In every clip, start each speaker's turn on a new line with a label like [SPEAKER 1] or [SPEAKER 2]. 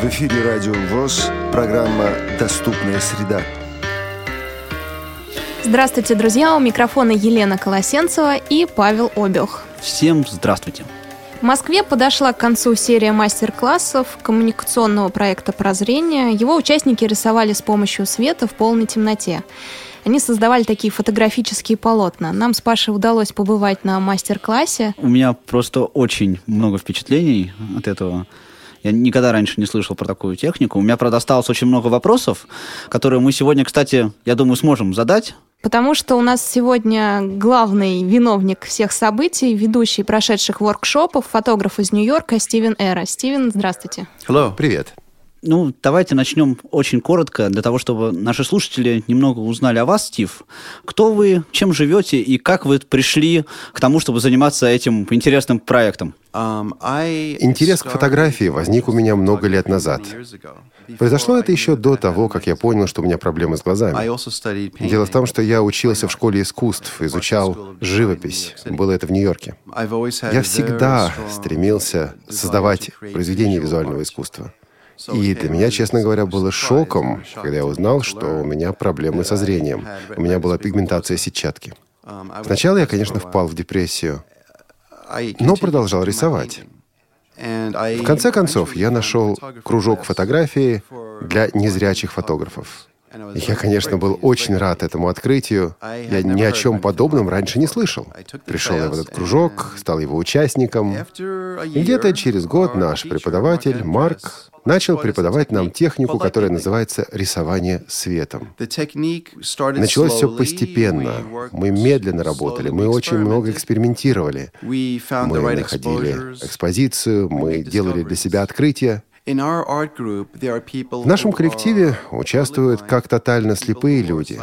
[SPEAKER 1] В эфире Радио ВОЗ, программа «Доступная среда».
[SPEAKER 2] Здравствуйте, друзья! У микрофона Елена Колосенцева и Павел Обех.
[SPEAKER 3] Всем здравствуйте!
[SPEAKER 2] В Москве подошла к концу серия мастер-классов коммуникационного проекта «Прозрение». Его участники рисовали с помощью света в полной темноте. Они создавали такие фотографические полотна. Нам с Пашей удалось побывать на мастер-классе.
[SPEAKER 3] У меня просто очень много впечатлений от этого. Я никогда раньше не слышал про такую технику. У меня, правда, осталось очень много вопросов, которые мы сегодня, кстати, я думаю, сможем задать.
[SPEAKER 2] Потому что у нас сегодня главный виновник всех событий, ведущий прошедших воркшопов, фотограф из Нью-Йорка Стивен Эра. Стивен, здравствуйте.
[SPEAKER 4] Hello. Привет.
[SPEAKER 3] Ну, давайте начнем очень коротко, для того, чтобы наши слушатели немного узнали о вас, Стив. Кто вы, чем живете и как вы пришли к тому, чтобы заниматься этим интересным проектом?
[SPEAKER 4] Um, Интерес к фотографии возник у меня много лет назад. Произошло это еще до того, как я понял, что у меня проблемы с глазами. Дело в том, что я учился в школе искусств, изучал живопись. Было это в Нью-Йорке. Я всегда стремился создавать произведения визуального искусства. И для меня, честно говоря, было шоком, когда я узнал, что у меня проблемы со зрением. У меня была пигментация сетчатки. Сначала я, конечно, впал в депрессию, но продолжал рисовать. В конце концов, я нашел кружок фотографии для незрячих фотографов. Я, конечно, был очень рад этому открытию. Я ни о чем подобном раньше не слышал. Пришел я в этот кружок, стал его участником. И где-то через год наш преподаватель, Марк, начал преподавать нам технику, которая называется рисование светом. Началось все постепенно. Мы медленно работали, мы очень много экспериментировали. Мы находили экспозицию, мы делали для себя открытия. В нашем коллективе участвуют как тотально слепые люди,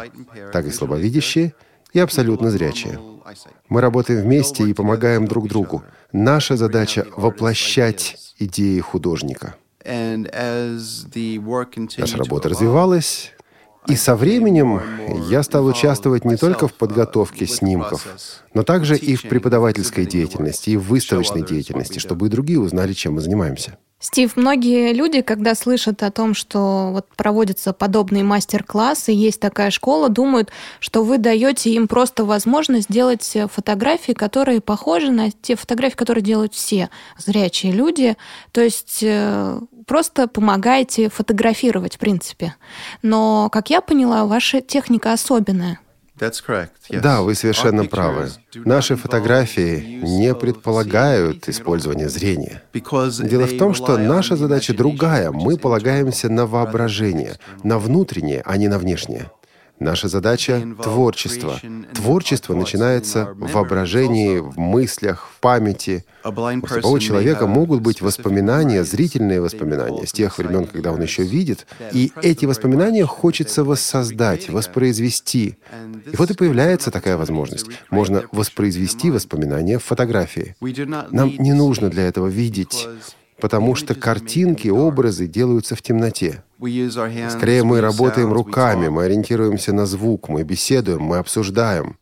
[SPEAKER 4] так и слабовидящие и абсолютно зрячие. Мы работаем вместе и помогаем друг другу. Наша задача — воплощать идеи художника. Наша работа развивалась, и со временем я стал участвовать не только в подготовке снимков, но также и в преподавательской деятельности, и в выставочной деятельности, чтобы и другие узнали, чем мы занимаемся.
[SPEAKER 2] Стив, многие люди, когда слышат о том, что вот проводятся подобные мастер-классы, есть такая школа, думают, что вы даете им просто возможность сделать фотографии, которые похожи на те фотографии, которые делают все зрячие люди. То есть э, просто помогаете фотографировать, в принципе. Но, как я поняла, ваша техника особенная.
[SPEAKER 4] Да, вы совершенно правы. Наши фотографии не предполагают использование зрения. Дело в том, что наша задача другая. Мы полагаемся на воображение, на внутреннее, а не на внешнее. Наша задача — творчество. Творчество начинается в воображении, в мыслях, в памяти. У слепого человека могут быть воспоминания, зрительные воспоминания с тех времен, когда он еще видит, и эти воспоминания хочется воссоздать, воспроизвести. И вот и появляется такая возможность. Можно воспроизвести воспоминания в фотографии. Нам не нужно для этого видеть потому что картинки, образы делаются в темноте. Скорее, мы работаем руками, мы ориентируемся на звук, мы беседуем, мы обсуждаем.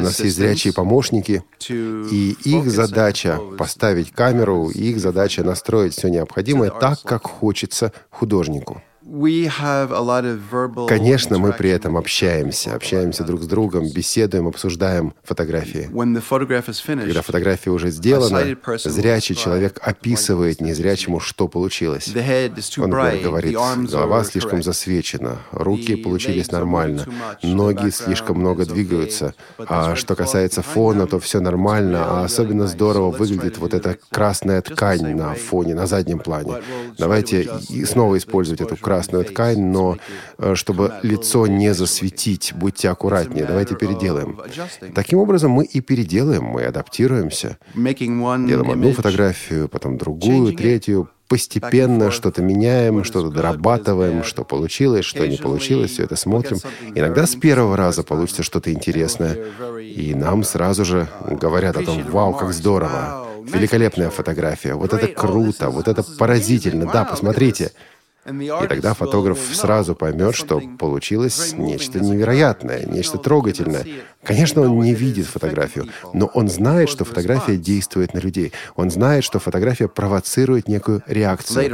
[SPEAKER 4] У нас есть зрячие помощники, и их задача поставить камеру, их задача настроить все необходимое так, как хочется художнику. Конечно, мы при этом общаемся, общаемся друг с другом, беседуем, обсуждаем фотографии. Когда фотография уже сделана, зрячий человек описывает незрячему, что получилось. Он говорит, голова слишком засвечена, руки получились нормально, ноги слишком много двигаются, а что касается фона, то все нормально, а особенно здорово выглядит вот эта красная ткань на фоне, на заднем плане. Давайте снова использовать эту красную красную ткань, но э, чтобы лицо не засветить, будьте аккуратнее, давайте переделаем. Таким образом, мы и переделаем, мы адаптируемся. Делаем одну фотографию, потом другую, третью, постепенно что-то меняем, что-то дорабатываем, что получилось, что не получилось, все это смотрим. Иногда с первого раза получится что-то интересное, и нам сразу же говорят о том, вау, как здорово, великолепная фотография, вот это круто, вот это поразительно, да, посмотрите. И тогда фотограф сразу поймет, что получилось нечто невероятное, нечто трогательное. Конечно, он не видит фотографию, но он знает, что фотография действует на людей. Он знает, что фотография провоцирует некую реакцию.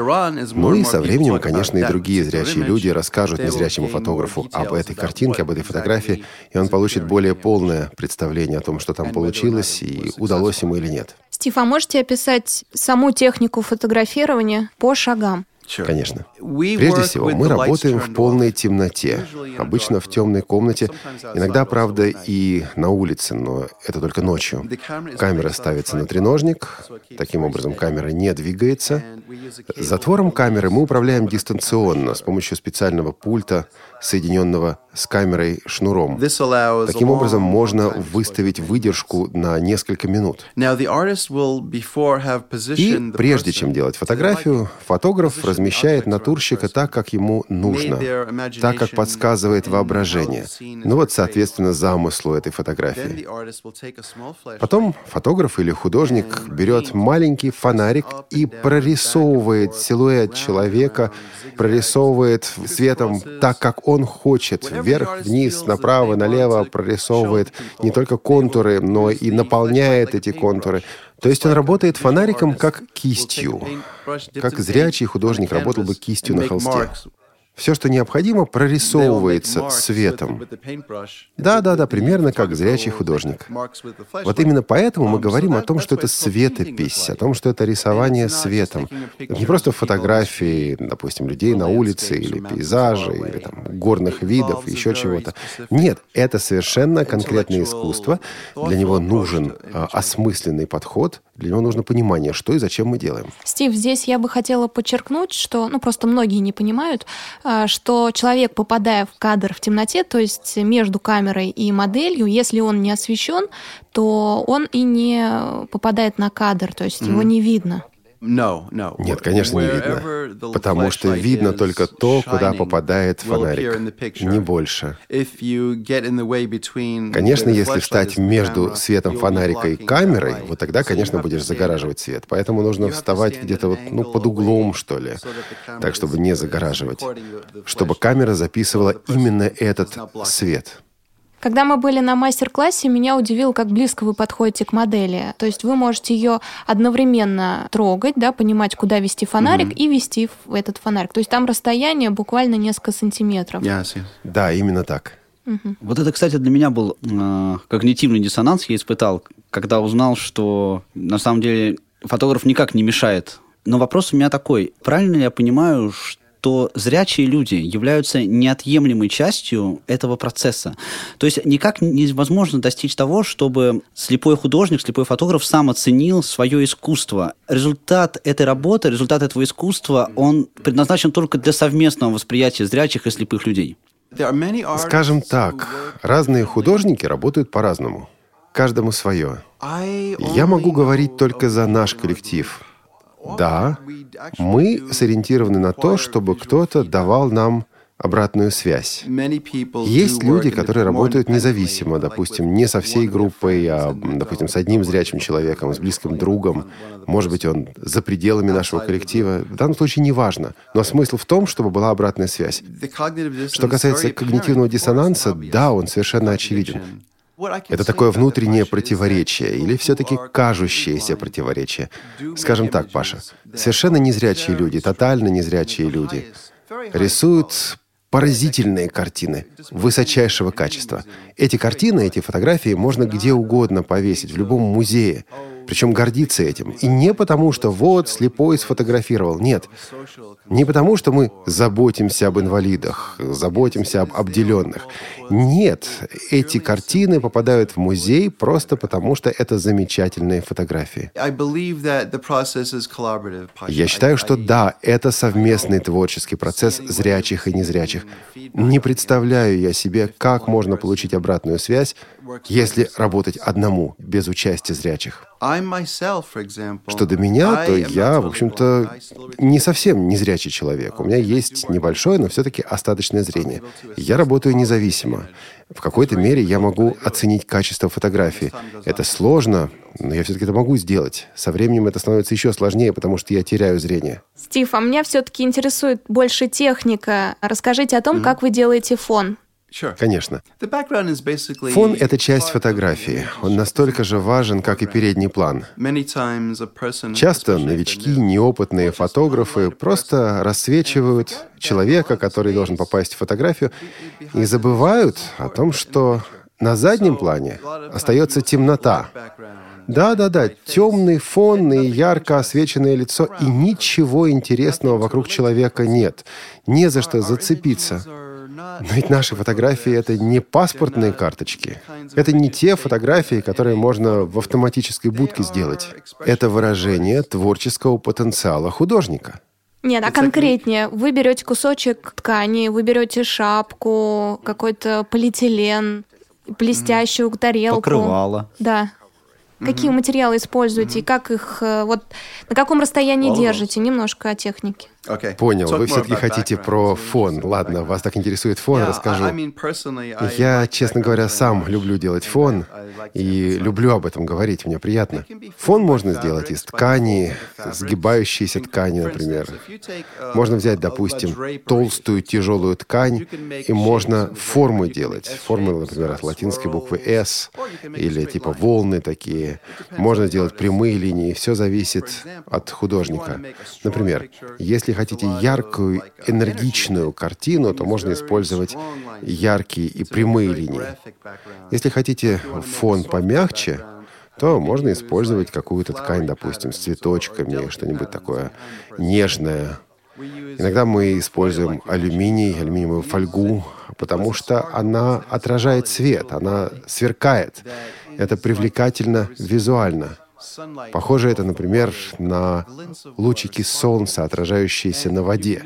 [SPEAKER 4] Ну и со временем, конечно, и другие зрячие люди расскажут незрячему фотографу об этой картинке, об этой фотографии, и он получит более полное представление о том, что там получилось и удалось ему или нет.
[SPEAKER 2] Стив, а можете описать саму технику фотографирования по шагам?
[SPEAKER 4] Конечно. Прежде всего, мы работаем в полной темноте, обычно в темной комнате, иногда, правда, и на улице, но это только ночью. Камера ставится на треножник, таким образом камера не двигается. Затвором камеры мы управляем дистанционно с помощью специального пульта, соединенного с камерой шнуром. Таким образом, можно выставить выдержку на несколько минут. И прежде чем делать фотографию, фотограф размещает натурщика так, как ему нужно, так, как подсказывает воображение. Ну вот, соответственно, замыслу этой фотографии. Потом фотограф или художник берет маленький фонарик и прорисовывает силуэт человека, прорисовывает светом так, как он хочет, вверх, вниз, направо, налево, прорисовывает не только контуры, но и наполняет эти контуры. То есть он работает фонариком как кистью, как зрячий художник работал бы кистью на холсте. Все, что необходимо, прорисовывается светом. Да, да, да, примерно как зрячий художник. Вот именно поэтому мы говорим о том, что это светопись, о том, что это рисование светом. не просто фотографии, допустим, людей на улице, или пейзажи, или там, горных видов, еще чего-то. Нет, это совершенно конкретное искусство. Для него нужен а, осмысленный подход, для него нужно понимание, что и зачем мы делаем.
[SPEAKER 2] Стив, здесь я бы хотела подчеркнуть, что, ну, просто многие не понимают, а, что человек, попадая в кадр в темноте, то есть между камерой и моделью, если он не освещен, то он и не попадает на кадр, то есть mm-hmm. его не видно.
[SPEAKER 4] Нет, конечно, не видно. Потому что видно только то, куда попадает фонарик. Не больше. Конечно, если встать между светом фонарика и камерой, вот тогда, конечно, будешь загораживать свет. Поэтому нужно вставать где-то вот, ну, под углом, что ли. Так, чтобы не загораживать. Чтобы камера записывала именно этот свет.
[SPEAKER 2] Когда мы были на мастер-классе, меня удивило, как близко вы подходите к модели. То есть вы можете ее одновременно трогать, да, понимать, куда вести фонарик mm-hmm. и вести в этот фонарик. То есть там расстояние буквально несколько сантиметров.
[SPEAKER 4] Yes, yes. Да, именно так.
[SPEAKER 3] Угу. Вот это, кстати, для меня был э, когнитивный диссонанс, я испытал, когда узнал, что на самом деле фотограф никак не мешает. Но вопрос у меня такой. Правильно ли я понимаю, что то зрячие люди являются неотъемлемой частью этого процесса. То есть никак невозможно достичь того, чтобы слепой художник, слепой фотограф сам оценил свое искусство. Результат этой работы, результат этого искусства, он предназначен только для совместного восприятия зрячих и слепых людей.
[SPEAKER 4] Скажем так, разные художники работают по-разному. Каждому свое. Я могу говорить только за наш коллектив. Да, мы сориентированы на то, чтобы кто-то давал нам обратную связь. Есть люди, которые работают независимо, допустим, не со всей группой, а, допустим, с одним зрячим человеком, с близким другом. Может быть, он за пределами нашего коллектива. В данном случае не важно. Но смысл в том, чтобы была обратная связь. Что касается когнитивного диссонанса, да, он совершенно очевиден. Это такое внутреннее противоречие или все-таки кажущееся противоречие. Скажем так, Паша, совершенно незрячие люди, тотально незрячие люди рисуют поразительные картины высочайшего качества. Эти картины, эти фотографии можно где угодно повесить, в любом музее. Причем гордиться этим. И не потому, что вот слепой сфотографировал. Нет. Не потому, что мы заботимся об инвалидах, заботимся об обделенных. Нет. Эти картины попадают в музей просто потому, что это замечательные фотографии. Я считаю, что да, это совместный творческий процесс зрячих и незрячих. Не представляю я себе, как можно получить обратную связь, если работать одному, без участия зрячих. Что до меня, то я, в общем-то, не совсем незрячий человек. У меня есть небольшое, но все-таки остаточное зрение. Я работаю независимо. В какой-то мере я могу оценить качество фотографии. Это сложно, но я все-таки это могу сделать. Со временем это становится еще сложнее, потому что я теряю зрение.
[SPEAKER 2] Стив, а меня все-таки интересует больше техника. Расскажите о том, mm-hmm. как вы делаете фон.
[SPEAKER 4] Конечно. Фон — это часть фотографии. Он настолько же важен, как и передний план. Часто новички, неопытные фотографы просто рассвечивают человека, который должен попасть в фотографию, и забывают о том, что на заднем плане остается темнота. Да-да-да, темный фон и ярко освещенное лицо, и ничего интересного вокруг человека нет. Не за что зацепиться. Но ведь наши фотографии — это не паспортные карточки. Это не те фотографии, которые можно в автоматической будке сделать. Это выражение творческого потенциала художника.
[SPEAKER 2] Нет, а конкретнее, вы берете кусочек ткани, вы берете шапку, какой-то полиэтилен, блестящую тарелку.
[SPEAKER 3] Покрывало.
[SPEAKER 2] Да. Какие материалы используете и как их, э, вот на каком расстоянии держите? Немножко о технике.
[SPEAKER 4] Okay. Понял. Вы все-таки хотите про фон. Ладно, вас так интересует фон, расскажу. Я, честно говоря, сам люблю делать фон и люблю об этом говорить. Мне приятно. Фон можно сделать из ткани, сгибающейся ткани, например. Можно взять, допустим, толстую тяжелую ткань, и можно форму делать. Формы, например, от латинской буквы S или типа волны такие. Можно сделать прямые линии. Все зависит от художника. Например, если если хотите яркую, энергичную картину, то можно использовать яркие и прямые линии. Если хотите фон помягче, то можно использовать какую-то ткань, допустим, с цветочками, что-нибудь такое нежное. Иногда мы используем алюминий, алюминиевую фольгу, потому что она отражает свет, она сверкает. Это привлекательно визуально. Похоже это, например, на лучики солнца, отражающиеся на воде.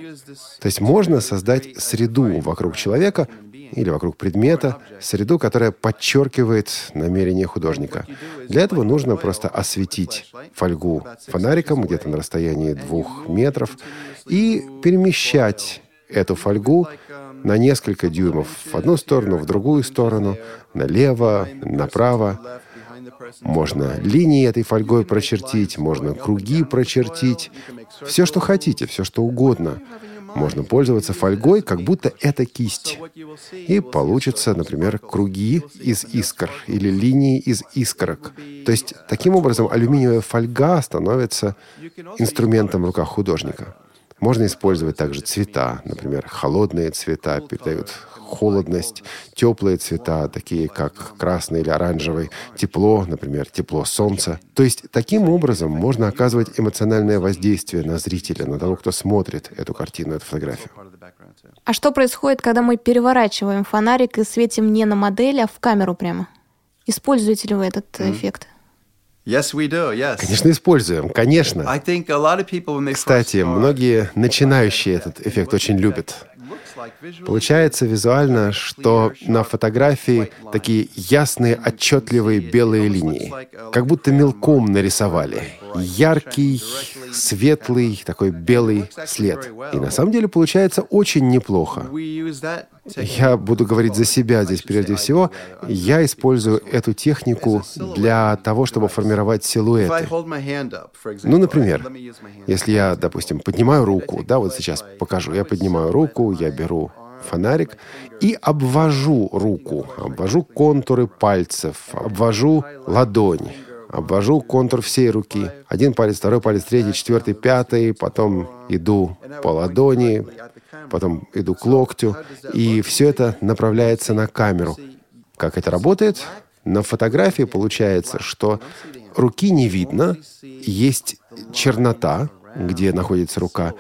[SPEAKER 4] То есть можно создать среду вокруг человека или вокруг предмета, среду, которая подчеркивает намерение художника. Для этого нужно просто осветить фольгу фонариком где-то на расстоянии двух метров и перемещать эту фольгу на несколько дюймов в одну сторону, в другую сторону, налево, направо. Можно линии этой фольгой прочертить, можно круги прочертить. Все, что хотите, все, что угодно. Можно пользоваться фольгой, как будто это кисть. И получится, например, круги из искр или линии из искорок. То есть, таким образом, алюминиевая фольга становится инструментом в руках художника. Можно использовать также цвета. Например, холодные цвета передают холодность, теплые цвета, такие как красный или оранжевый, тепло, например, тепло солнца. То есть таким образом можно оказывать эмоциональное воздействие на зрителя, на того, кто смотрит эту картину, эту фотографию.
[SPEAKER 2] А что происходит, когда мы переворачиваем фонарик и светим не на модель, а в камеру прямо? Используете ли вы этот mm. эффект?
[SPEAKER 4] Yes, we do, yes. Конечно, используем, конечно. Кстати, многие начинающие этот эффект очень любят. Получается визуально, что на фотографии такие ясные, отчетливые белые линии, как будто мелком нарисовали. Яркий, светлый, такой белый след. И на самом деле получается очень неплохо. Я буду говорить за себя здесь прежде всего. Я использую эту технику для того, чтобы формировать силуэты. Ну, например, если я, допустим, поднимаю руку, да, вот сейчас покажу, я поднимаю руку, я беру фонарик и обвожу руку, обвожу контуры пальцев, обвожу ладонь, обвожу контур всей руки. Один палец, второй палец, третий, четвертый, пятый, потом иду по ладони, потом иду к локтю, и все это направляется на камеру. Как это работает? На фотографии получается, что руки не видно, есть чернота, где находится рука,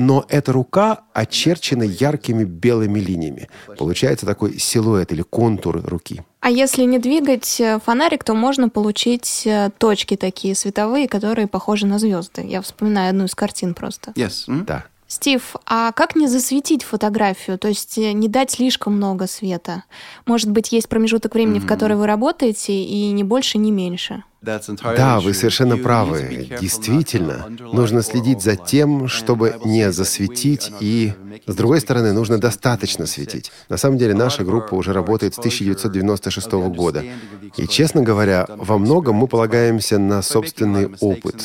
[SPEAKER 4] но эта рука очерчена яркими белыми линиями. Получается такой силуэт или контур руки.
[SPEAKER 2] А если не двигать э, фонарик, то можно получить э, точки такие световые, которые похожи на звезды. Я вспоминаю одну из картин просто.
[SPEAKER 4] Yes. Mm? Да.
[SPEAKER 2] Стив, а как не засветить фотографию, то есть э, не дать слишком много света? Может быть, есть промежуток времени, mm-hmm. в который вы работаете, и не больше, не меньше?
[SPEAKER 4] Да, вы совершенно правы. Действительно, нужно следить за тем, чтобы не засветить, и, с другой стороны, нужно достаточно светить. На самом деле, наша группа уже работает с 1996 года. И, честно говоря, во многом мы полагаемся на собственный опыт,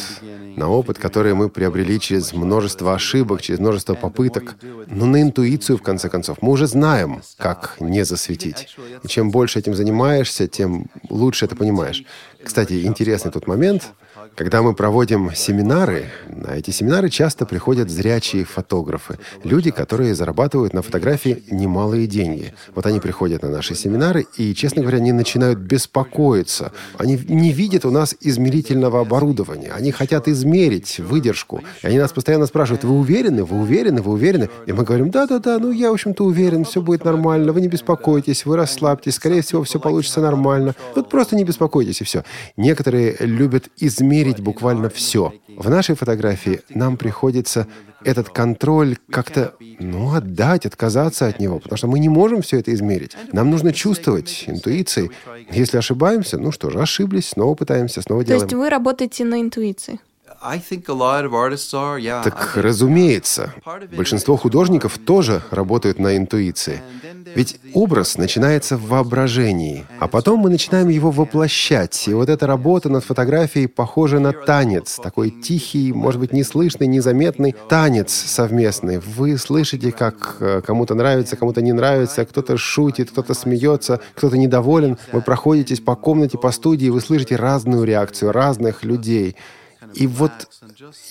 [SPEAKER 4] на опыт, который мы приобрели через множество ошибок, через множество попыток, но на интуицию, в конце концов. Мы уже знаем, как не засветить. И чем больше этим занимаешься, тем лучше это понимаешь. Кстати, интересный тот момент, когда мы проводим семинары, на эти семинары часто приходят зрячие фотографы, люди, которые зарабатывают на фотографии немалые деньги. Вот они приходят на наши семинары и, честно говоря, они начинают беспокоиться. Они не видят у нас измерительного оборудования. Они хотят измерить выдержку. И они нас постоянно спрашивают, вы уверены, вы уверены, вы уверены? И мы говорим, да-да-да, ну я, в общем-то, уверен, все будет нормально, вы не беспокойтесь, вы расслабьтесь, скорее всего, все получится нормально. Вот просто не беспокойтесь, и все. Некоторые любят измерить измерить буквально все. В нашей фотографии нам приходится этот контроль как-то, ну, отдать, отказаться от него, потому что мы не можем все это измерить. Нам нужно чувствовать интуицией. Если ошибаемся, ну что же, ошиблись, снова пытаемся, снова делаем.
[SPEAKER 2] То есть вы работаете на интуиции?
[SPEAKER 4] Так, разумеется, большинство художников тоже работают на интуиции. Ведь образ начинается в воображении, а потом мы начинаем его воплощать. И вот эта работа над фотографией похожа на танец, такой тихий, может быть, неслышный, незаметный танец совместный. Вы слышите, как э, кому-то нравится, кому-то не нравится, кто-то шутит, кто-то смеется, кто-то недоволен. Вы проходитесь по комнате, по студии, вы слышите разную реакцию разных людей. И вот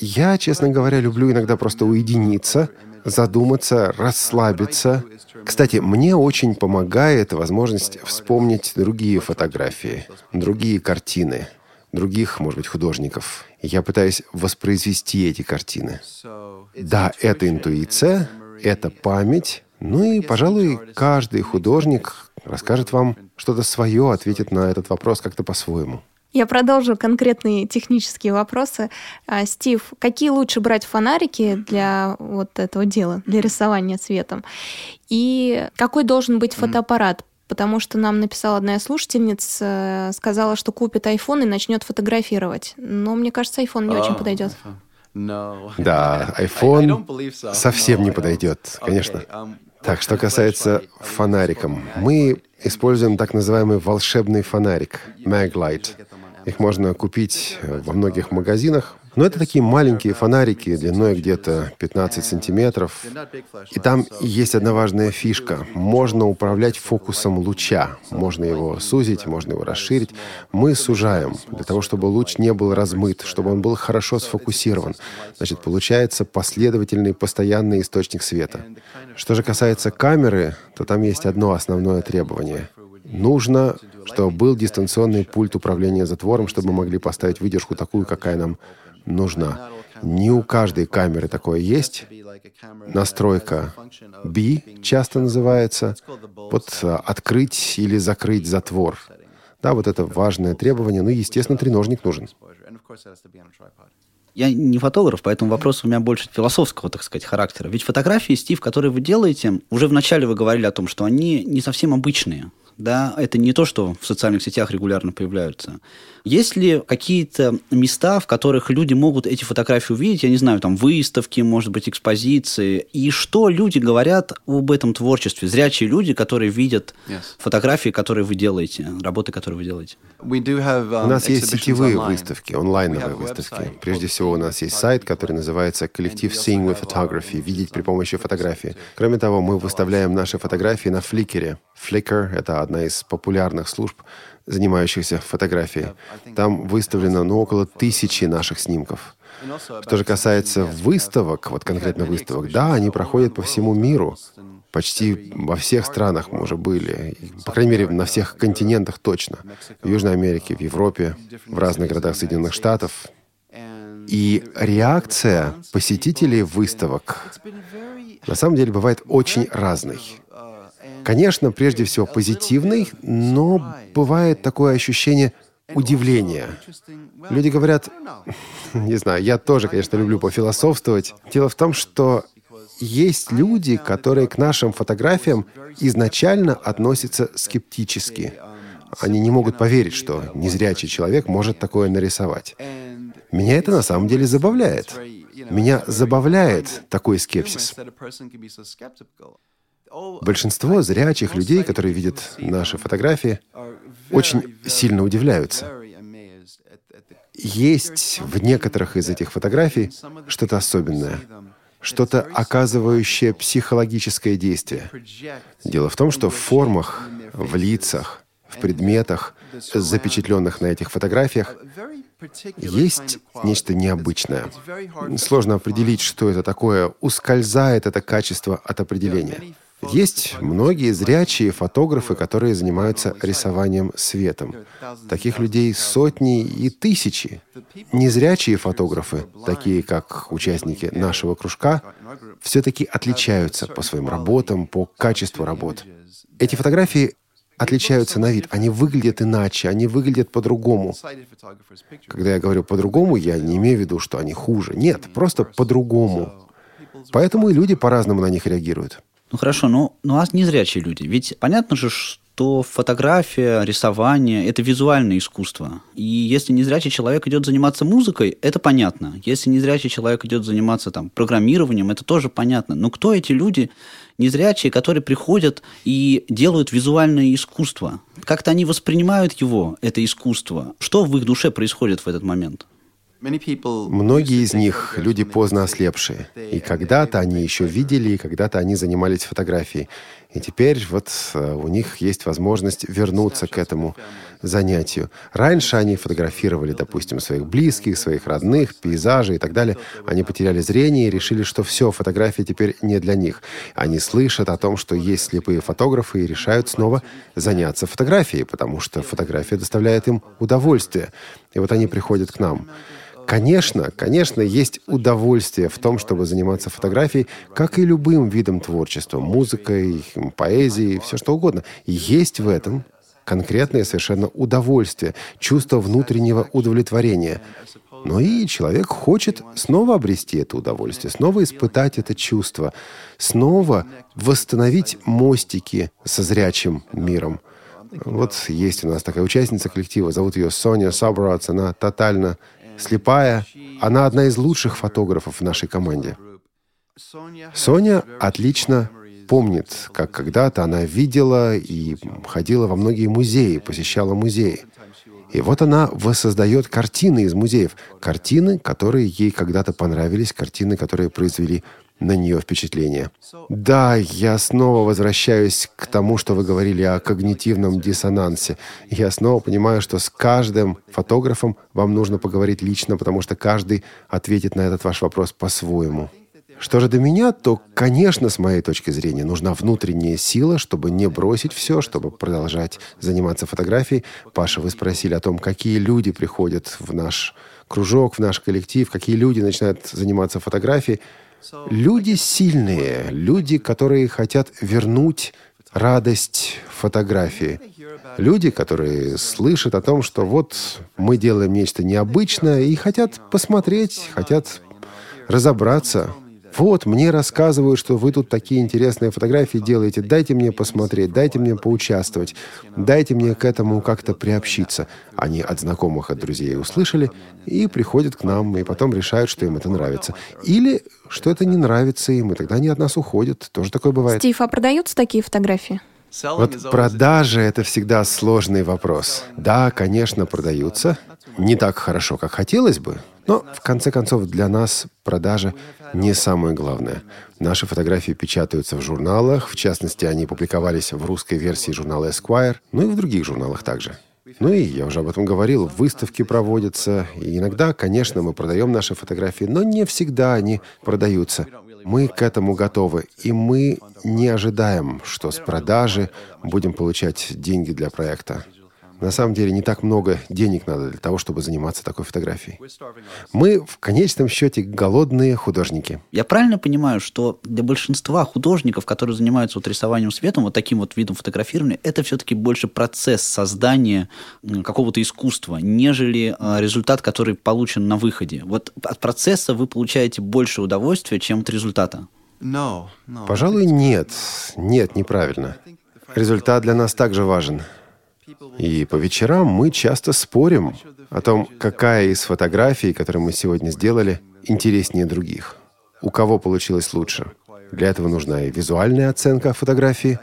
[SPEAKER 4] я, честно говоря, люблю иногда просто уединиться, задуматься, расслабиться. Кстати, мне очень помогает возможность вспомнить другие фотографии, другие картины, других, может быть, художников. Я пытаюсь воспроизвести эти картины. Да, это интуиция, это память, ну и, пожалуй, каждый художник расскажет вам что-то свое, ответит на этот вопрос как-то по-своему.
[SPEAKER 2] Я продолжу конкретные технические вопросы. А, Стив, какие лучше брать фонарики для вот этого дела, для рисования цветом? И какой должен быть фотоаппарат? Потому что нам написала одна слушательница, сказала, что купит iPhone и начнет фотографировать. Но мне кажется, iPhone не очень подойдет.
[SPEAKER 4] Да, iPhone совсем не подойдет, конечно. Um, так, что касается фонариком, мы используем так называемый волшебный фонарик, Maglite. Их можно купить э, во многих магазинах. Но это такие маленькие фонарики длиной где-то 15 сантиметров. И там есть одна важная фишка. Можно управлять фокусом луча. Можно его сузить, можно его расширить. Мы сужаем для того, чтобы луч не был размыт, чтобы он был хорошо сфокусирован. Значит, получается последовательный постоянный источник света. Что же касается камеры, то там есть одно основное требование. Нужно чтобы был дистанционный пульт управления затвором, чтобы мы могли поставить выдержку такую, какая нам нужна. Не у каждой камеры такое есть. Настройка B часто называется. Вот а, открыть или закрыть затвор. Да, вот это важное требование. Ну, естественно, треножник нужен.
[SPEAKER 3] Я не фотограф, поэтому вопрос у меня больше философского, так сказать, характера. Ведь фотографии, Стив, которые вы делаете, уже вначале вы говорили о том, что они не совсем обычные да, это не то, что в социальных сетях регулярно появляются. Есть ли какие-то места, в которых люди могут эти фотографии увидеть? Я не знаю, там выставки, может быть, экспозиции. И что люди говорят об этом творчестве? Зрячие люди, которые видят yes. фотографии, которые вы делаете, работы, которые вы делаете.
[SPEAKER 4] Um, у нас есть сетевые выставки, онлайновые выставки. Прежде всего, у нас есть сайт, который называется «Коллектив Seeing with Photography» — «Видеть при помощи фотографии». Кроме того, мы выставляем наши фотографии на Flickr. Flickr — это одна из популярных служб, занимающихся фотографией. Там выставлено ну, около тысячи наших снимков. Что же касается выставок, вот конкретно выставок, да, они проходят по всему миру. Почти во всех странах мы уже были, по крайней мере, на всех континентах точно. В Южной Америке, в Европе, в разных городах Соединенных Штатов. И реакция посетителей выставок на самом деле бывает очень разной. Конечно, прежде всего позитивный, но бывает такое ощущение удивления. Люди говорят, не знаю, я тоже, конечно, люблю пофилософствовать. Дело в том, что есть люди, которые к нашим фотографиям изначально относятся скептически. Они не могут поверить, что незрячий человек может такое нарисовать. Меня это на самом деле забавляет. Меня забавляет такой скепсис. Большинство зрячих людей, которые видят наши фотографии, очень сильно удивляются. Есть в некоторых из этих фотографий что-то особенное, что-то оказывающее психологическое действие. Дело в том, что в формах, в лицах, в предметах, запечатленных на этих фотографиях, есть нечто необычное. Сложно определить, что это такое. Ускользает это качество от определения. Есть многие зрячие фотографы, которые занимаются рисованием светом. Таких людей сотни и тысячи. Незрячие фотографы, такие как участники нашего кружка, все-таки отличаются по своим работам, по качеству работ. Эти фотографии отличаются на вид, они выглядят иначе, они выглядят по-другому. Когда я говорю по-другому, я не имею в виду, что они хуже. Нет, просто по-другому. Поэтому и люди по-разному на них реагируют.
[SPEAKER 3] Ну хорошо, ну, ну а незрячие люди? Ведь понятно же, что фотография, рисование – это визуальное искусство. И если незрячий человек идет заниматься музыкой, это понятно. Если незрячий человек идет заниматься там, программированием, это тоже понятно. Но кто эти люди незрячие, которые приходят и делают визуальное искусство? Как-то они воспринимают его, это искусство. Что в их душе происходит в этот момент?
[SPEAKER 4] Многие из них — люди поздно ослепшие. И когда-то они еще видели, и когда-то они занимались фотографией. И теперь вот э, у них есть возможность вернуться к этому занятию. Раньше они фотографировали, допустим, своих близких, своих родных, пейзажи и так далее. Они потеряли зрение и решили, что все, фотография теперь не для них. Они слышат о том, что есть слепые фотографы и решают снова заняться фотографией, потому что фотография доставляет им удовольствие. И вот они приходят к нам. Конечно, конечно, есть удовольствие в том, чтобы заниматься фотографией, как и любым видом творчества, музыкой, поэзией, все что угодно. есть в этом конкретное совершенно удовольствие, чувство внутреннего удовлетворения. Но и человек хочет снова обрести это удовольствие, снова испытать это чувство, снова восстановить мостики со зрячим миром. Вот есть у нас такая участница коллектива, зовут ее Соня Сабрац, она тотально слепая. Она одна из лучших фотографов в нашей команде. Соня отлично помнит, как когда-то она видела и ходила во многие музеи, посещала музеи. И вот она воссоздает картины из музеев. Картины, которые ей когда-то понравились, картины, которые произвели на нее впечатление. Да, я снова возвращаюсь к тому, что вы говорили о когнитивном диссонансе. Я снова понимаю, что с каждым фотографом вам нужно поговорить лично, потому что каждый ответит на этот ваш вопрос по-своему. Что же до меня, то, конечно, с моей точки зрения, нужна внутренняя сила, чтобы не бросить все, чтобы продолжать заниматься фотографией. Паша, вы спросили о том, какие люди приходят в наш кружок, в наш коллектив, какие люди начинают заниматься фотографией. Люди сильные, люди, которые хотят вернуть радость фотографии. Люди, которые слышат о том, что вот мы делаем нечто необычное и хотят посмотреть, хотят разобраться. Вот, мне рассказывают, что вы тут такие интересные фотографии делаете. Дайте мне посмотреть, дайте мне поучаствовать, дайте мне к этому как-то приобщиться. Они от знакомых, от друзей услышали и приходят к нам, и потом решают, что им это нравится. Или что это не нравится им, и тогда они от нас уходят. Тоже такое бывает.
[SPEAKER 2] Стив, а продаются такие фотографии?
[SPEAKER 4] Вот продажи — это всегда сложный вопрос. Да, конечно, продаются. Не так хорошо, как хотелось бы, но, в конце концов, для нас продажа не самое главное. Наши фотографии печатаются в журналах, в частности, они публиковались в русской версии журнала Esquire, ну и в других журналах также. Ну и, я уже об этом говорил, выставки проводятся, и иногда, конечно, мы продаем наши фотографии, но не всегда они продаются. Мы к этому готовы, и мы не ожидаем, что с продажи будем получать деньги для проекта. На самом деле не так много денег надо для того, чтобы заниматься такой фотографией. Мы в конечном счете голодные художники.
[SPEAKER 3] Я правильно понимаю, что для большинства художников, которые занимаются вот рисованием светом, вот таким вот видом фотографирования, это все-таки больше процесс создания какого-то искусства, нежели а, результат, который получен на выходе. Вот от процесса вы получаете больше удовольствия, чем от результата.
[SPEAKER 4] Пожалуй, нет. Нет, неправильно. Результат для нас также важен. И по вечерам мы часто спорим о том, какая из фотографий, которые мы сегодня сделали, интереснее других. У кого получилось лучше. Для этого нужна и визуальная оценка фотографии.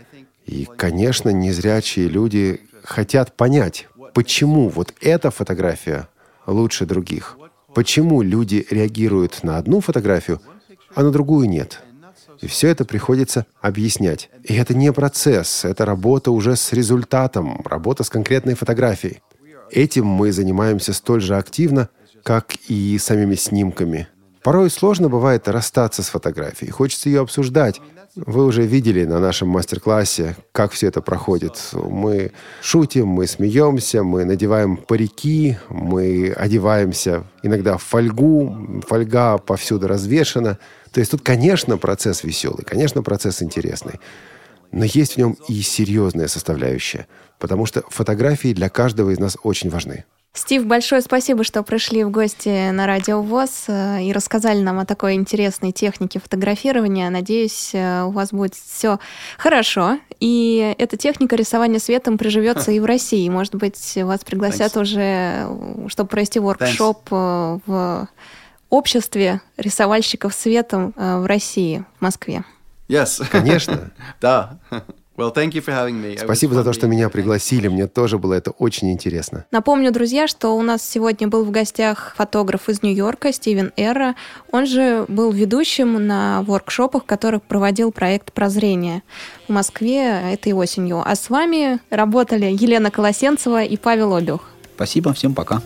[SPEAKER 4] И, конечно, незрячие люди хотят понять, почему вот эта фотография лучше других. Почему люди реагируют на одну фотографию, а на другую нет. И все это приходится объяснять. И это не процесс, это работа уже с результатом, работа с конкретной фотографией. Этим мы занимаемся столь же активно, как и самими снимками. Порой сложно бывает расстаться с фотографией, хочется ее обсуждать. Вы уже видели на нашем мастер-классе, как все это проходит. Мы шутим, мы смеемся, мы надеваем парики, мы одеваемся иногда в фольгу, фольга повсюду развешена. То есть тут, конечно, процесс веселый, конечно, процесс интересный. Но есть в нем и серьезная составляющая, потому что фотографии для каждого из нас очень важны.
[SPEAKER 2] Стив, большое спасибо, что пришли в гости на Радио ВОЗ э, и рассказали нам о такой интересной технике фотографирования. Надеюсь, э, у вас будет все хорошо, и эта техника рисования светом приживется и в России. Может быть, вас пригласят Thanks. уже, чтобы провести воркшоп Thanks. Э, в обществе рисовальщиков светом в России, в Москве.
[SPEAKER 4] Yes. Конечно.
[SPEAKER 3] да.
[SPEAKER 4] Спасибо за то, что меня пригласили. Мне тоже было это очень интересно.
[SPEAKER 2] Напомню, друзья, что у нас сегодня был в гостях фотограф из Нью-Йорка Стивен Эрра. Он же был ведущим на воркшопах, которых проводил проект «Прозрение» в Москве этой осенью. А с вами работали Елена Колосенцева и Павел Обюх.
[SPEAKER 3] Спасибо, всем пока.